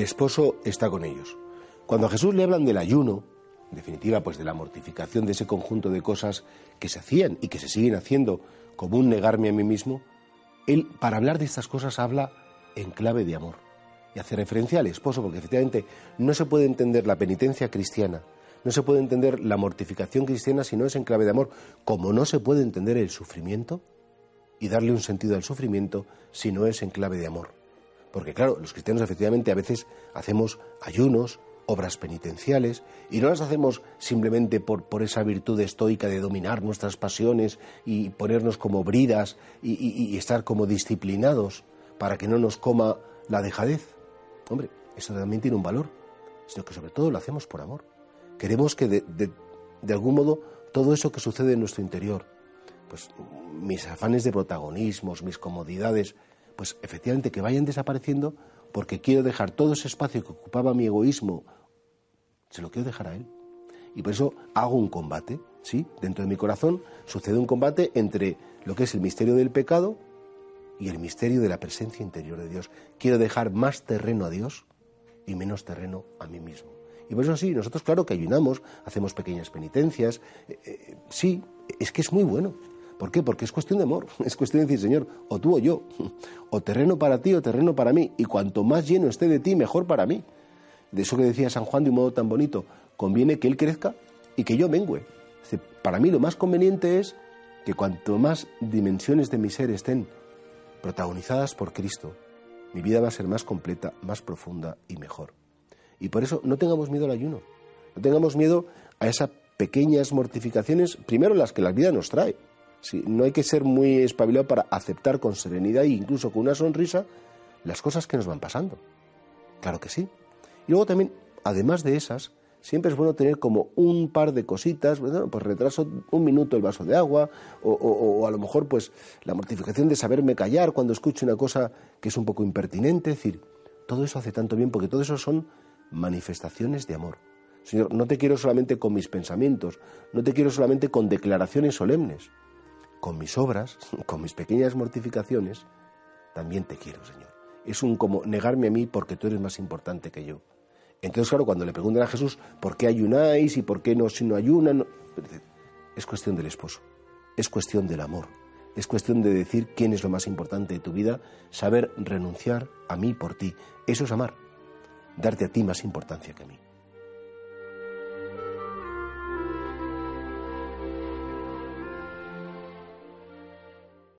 esposo está con ellos. Cuando a Jesús le hablan del ayuno, en definitiva, pues de la mortificación de ese conjunto de cosas que se hacían y que se siguen haciendo como un negarme a mí mismo, él para hablar de estas cosas habla en clave de amor y hace referencia al esposo, porque efectivamente no se puede entender la penitencia cristiana, no se puede entender la mortificación cristiana si no es en clave de amor, como no se puede entender el sufrimiento y darle un sentido al sufrimiento si no es en clave de amor. Porque claro, los cristianos efectivamente a veces hacemos ayunos, obras penitenciales, y no las hacemos simplemente por, por esa virtud estoica de dominar nuestras pasiones y ponernos como bridas y estar como disciplinados para que no nos coma la dejadez. Hombre, eso también tiene un valor, sino que sobre todo lo hacemos por amor. Queremos que de, algún modo todo eso que sucede en nuestro interior, pues mis afanes de protagonismos, mis comodidades, pues efectivamente que vayan desapareciendo porque quiero dejar todo ese espacio que ocupaba mi egoísmo, se lo quiero dejar a él. Y por eso hago un combate, ¿sí? Dentro de mi corazón sucede un combate entre lo que es el misterio del pecado y el misterio de la presencia interior de Dios. Quiero dejar más terreno a Dios y menos terreno a mí mismo. Y por eso sí, nosotros claro que ayunamos, hacemos pequeñas penitencias. Eh, eh, sí, es que es muy bueno. ¿Por qué? Porque es cuestión de amor. Es cuestión de decir, Señor, o tú o yo. O terreno para ti o terreno para mí. Y cuanto más lleno esté de ti, mejor para mí. De eso que decía San Juan de un modo tan bonito. Conviene que Él crezca y que yo mengüe. Para mí lo más conveniente es que cuanto más dimensiones de mi ser estén protagonizadas por Cristo, mi vida va a ser más completa, más profunda y mejor. Y por eso no tengamos miedo al ayuno, no tengamos miedo a esas pequeñas mortificaciones, primero las que la vida nos trae. No hay que ser muy espabilado para aceptar con serenidad e incluso con una sonrisa las cosas que nos van pasando. Claro que sí. Y luego también, además de esas, siempre es bueno tener como un par de cositas, pues retraso un minuto el vaso de agua, o, a lo mejor pues la mortificación de saberme callar cuando escucho una cosa que es un poco impertinente, es decir, todo eso hace tanto bien porque todo eso son manifestaciones de amor. Señor, no te quiero solamente con mis pensamientos, no te quiero solamente con declaraciones solemnes, con mis obras, con mis pequeñas mortificaciones, también te quiero, Señor. Es un como negarme a mí porque tú eres más importante que yo. Entonces, claro, cuando le preguntan a Jesús por qué ayunáis y por qué no si no ayunan, es cuestión del esposo, es cuestión del amor, es cuestión de decir quién es lo más importante de tu vida, saber renunciar a mí por ti. Eso es amar, darte a ti más importancia que a mí.